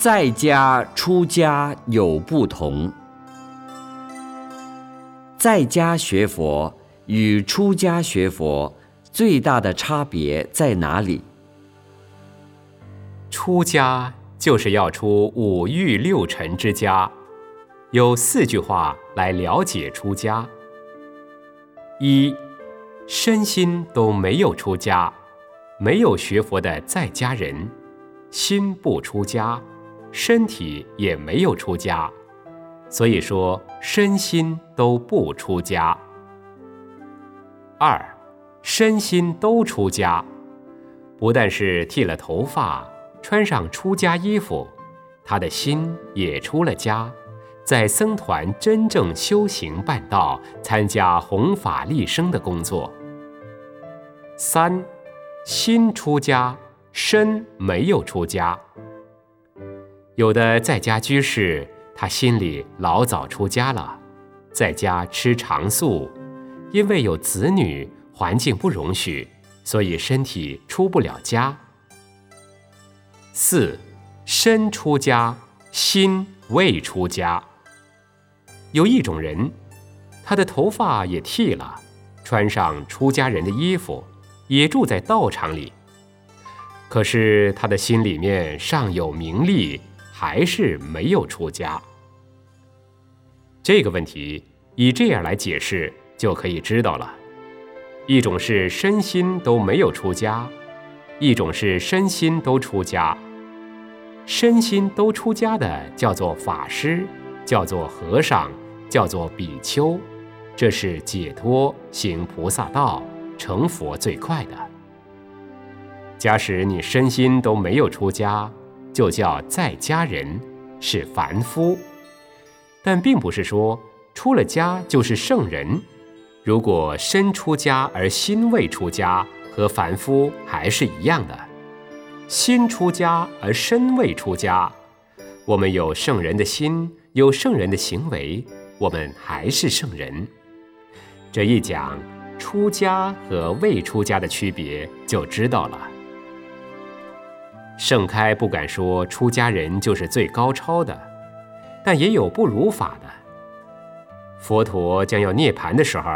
在家出家有不同。在家学佛与出家学佛最大的差别在哪里？出家就是要出五欲六尘之家，有四句话来了解出家：一，身心都没有出家，没有学佛的在家人，心不出家，身体也没有出家。所以说，身心都不出家。二，身心都出家，不但是剃了头发，穿上出家衣服，他的心也出了家，在僧团真正修行办道，参加弘法利生的工作。三，心出家，身没有出家。有的在家居士。他心里老早出家了，在家吃长素，因为有子女，环境不容许，所以身体出不了家。四，身出家，心未出家。有一种人，他的头发也剃了，穿上出家人的衣服，也住在道场里，可是他的心里面尚有名利，还是没有出家。这个问题以这样来解释就可以知道了：一种是身心都没有出家，一种是身心都出家。身心都出家的叫做法师，叫做和尚，叫做比丘，这是解脱行菩萨道成佛最快的。假使你身心都没有出家，就叫在家人，是凡夫。但并不是说出了家就是圣人。如果身出家而心未出家，和凡夫还是一样的。心出家而身未出家，我们有圣人的心，有圣人的行为，我们还是圣人。这一讲出家和未出家的区别，就知道了。盛开不敢说出家人就是最高超的。但也有不如法的。佛陀将要涅槃的时候，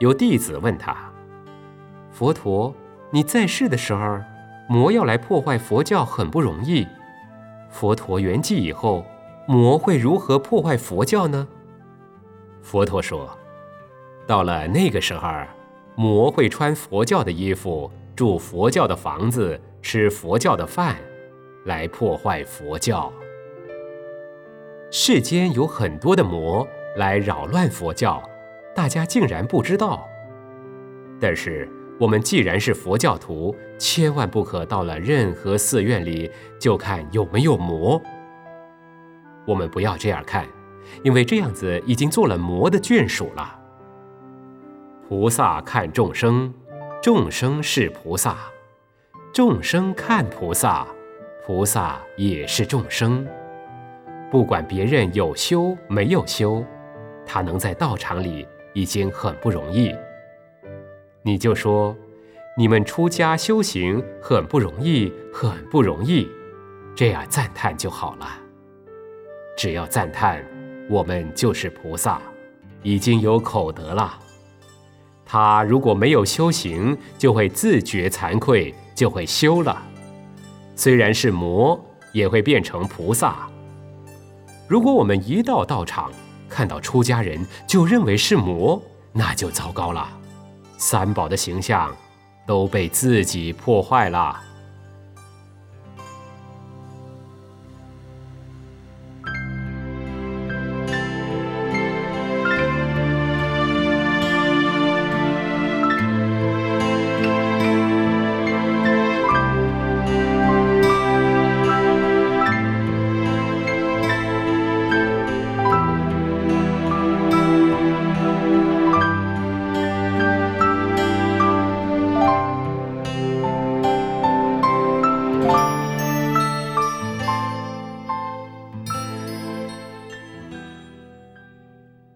有弟子问他：“佛陀，你在世的时候，魔要来破坏佛教很不容易。佛陀圆寂以后，魔会如何破坏佛教呢？”佛陀说：“到了那个时候，魔会穿佛教的衣服，住佛教的房子，吃佛教的饭，来破坏佛教。”世间有很多的魔来扰乱佛教，大家竟然不知道。但是我们既然是佛教徒，千万不可到了任何寺院里就看有没有魔。我们不要这样看，因为这样子已经做了魔的眷属了。菩萨看众生，众生是菩萨；众生看菩萨，菩萨也是众生。不管别人有修没有修，他能在道场里已经很不容易。你就说，你们出家修行很不容易，很不容易，这样赞叹就好了。只要赞叹，我们就是菩萨，已经有口德了。他如果没有修行，就会自觉惭愧，就会修了。虽然是魔，也会变成菩萨。如果我们一到道场看到出家人就认为是魔，那就糟糕了，三宝的形象都被自己破坏了。